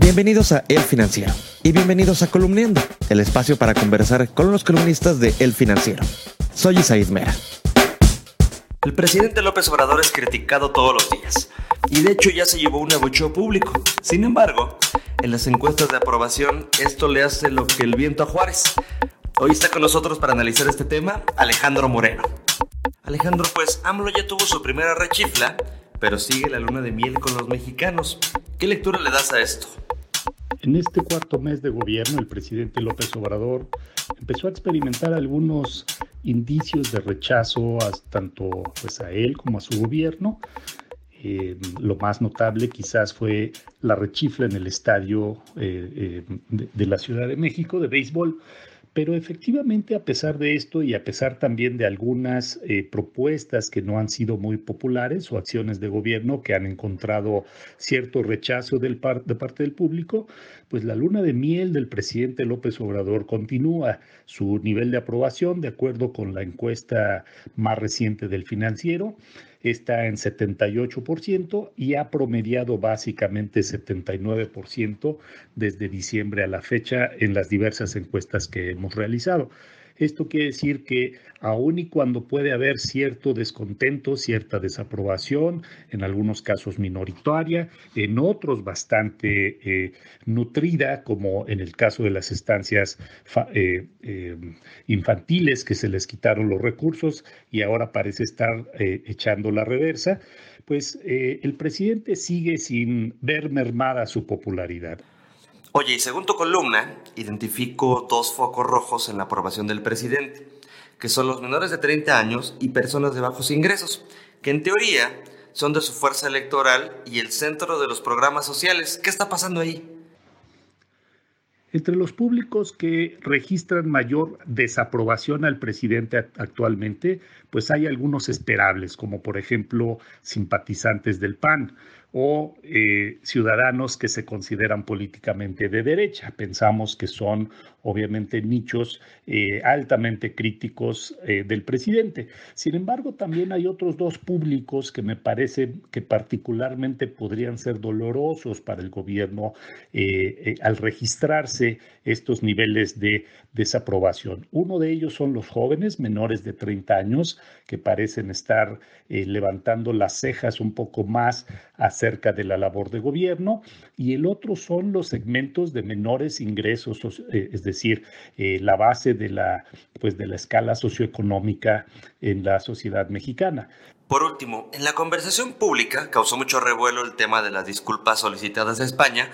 Bienvenidos a El Financiero y bienvenidos a Columniendo, el espacio para conversar con los columnistas de El Financiero. Soy Isaid Mera. El presidente López Obrador es criticado todos los días y de hecho ya se llevó un abucheo público. Sin embargo, en las encuestas de aprobación esto le hace lo que el viento a Juárez. Hoy está con nosotros para analizar este tema Alejandro Moreno. Alejandro, pues AMLO ya tuvo su primera rechifla, pero sigue la luna de miel con los mexicanos. ¿Qué lectura le das a esto? En este cuarto mes de gobierno, el presidente López Obrador empezó a experimentar algunos indicios de rechazo a, tanto pues, a él como a su gobierno. Eh, lo más notable quizás fue la rechifla en el estadio eh, eh, de, de, la Ciudad de México de béisbol, pero efectivamente, a pesar de esto y a pesar también de algunas eh, propuestas que no han sido muy populares o acciones de gobierno que han encontrado cierto rechazo del de parte del público, pues la luna de miel del presidente López Obrador continúa su nivel de aprobación de acuerdo con la encuesta más reciente del financiero está en 78% y ha promediado básicamente 79% desde diciembre a la fecha en las diversas encuestas que hemos realizado. Esto quiere decir que aun y cuando puede haber cierto descontento, cierta desaprobación, en algunos casos minoritaria, en otros bastante eh, nutrida, como en el caso de las estancias eh, eh, infantiles que se les quitaron los recursos y ahora parece estar echando la reversa, pues el presidente sigue sin ver mermada su popularidad. Oye, y según tu columna, identifico dos focos rojos en la aprobación del presidente, que son los menores de 30 años y personas de bajos ingresos, que en teoría son de su fuerza electoral y el centro de los programas sociales. ¿Qué está pasando ahí? Entre los públicos que registran mayor desaprobación al presidente actualmente, pues hay algunos esperables, como por ejemplo simpatizantes del PAN o eh, ciudadanos que se consideran políticamente de derecha. Pensamos que son obviamente nichos eh, altamente críticos eh, del presidente. Sin embargo, también hay otros dos públicos que me parece que particularmente podrían ser dolorosos para el gobierno al registrarse estos niveles de desaprobación. Uno de ellos son los jóvenes menores de 30 años que parecen estar levantando las cejas un poco más acerca de la labor de gobierno y el otro son los segmentos de menores ingresos, es decir, decir, eh, la base de la, pues, de la escala socioeconómica en la sociedad mexicana. Por último, en la conversación pública causó mucho revuelo el tema de las disculpas solicitadas a España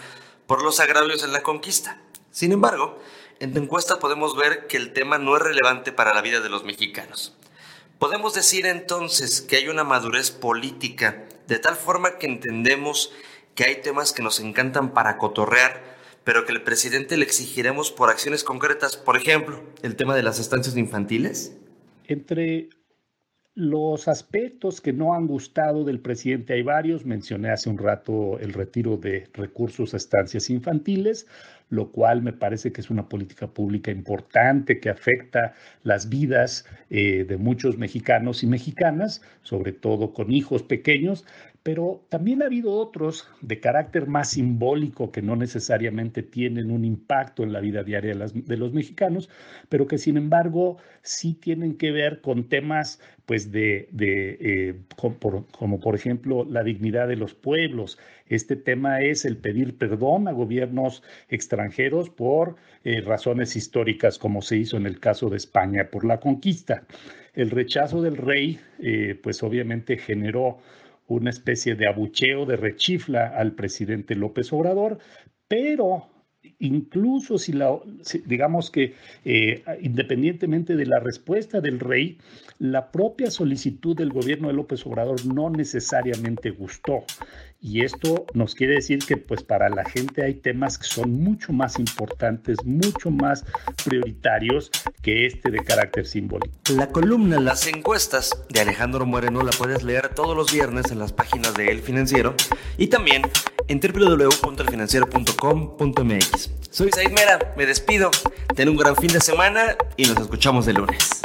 por los agravios en la conquista. Sin embargo, en tu encuesta podemos ver que el tema no es relevante para la vida de los mexicanos. Podemos decir entonces que hay una madurez política de tal forma que entendemos que hay temas que nos encantan para cotorrear pero que el presidente le exigiremos por acciones concretas, por ejemplo, el tema de las estancias infantiles? Entre los aspectos que no han gustado del presidente hay varios. Mencioné hace un rato el retiro de recursos a estancias infantiles, lo cual me parece que es una política pública importante que afecta las vidas eh, de muchos mexicanos y mexicanas, sobre todo con hijos pequeños, pero también ha habido otros de carácter más simbólico que no necesariamente tienen un impacto en la vida diaria de, las, de los mexicanos, pero que sin embargo sí tienen que ver con temas pues de, eh, como, por, como por ejemplo la dignidad de los pueblos. Este tema es el pedir perdón a gobiernos extranjeros por eh, razones históricas, como se hizo en el caso de España por la conquista. El rechazo del rey, eh, pues obviamente generó una especie de abucheo, de rechifla al presidente López Obrador, pero incluso si la, digamos que eh, independientemente de la respuesta del rey, la propia solicitud del gobierno de López Obrador no necesariamente gustó. Y esto nos quiere decir que pues para la gente hay temas que son mucho más importantes, mucho más prioritarios que este de carácter simbólico. La columna Las encuestas de Alejandro Moreno la puedes leer todos los viernes en las páginas de El Financiero y también en www.elfinanciero.com.mx. Soy Said Mera, me despido, ten un gran fin de semana y nos escuchamos el lunes.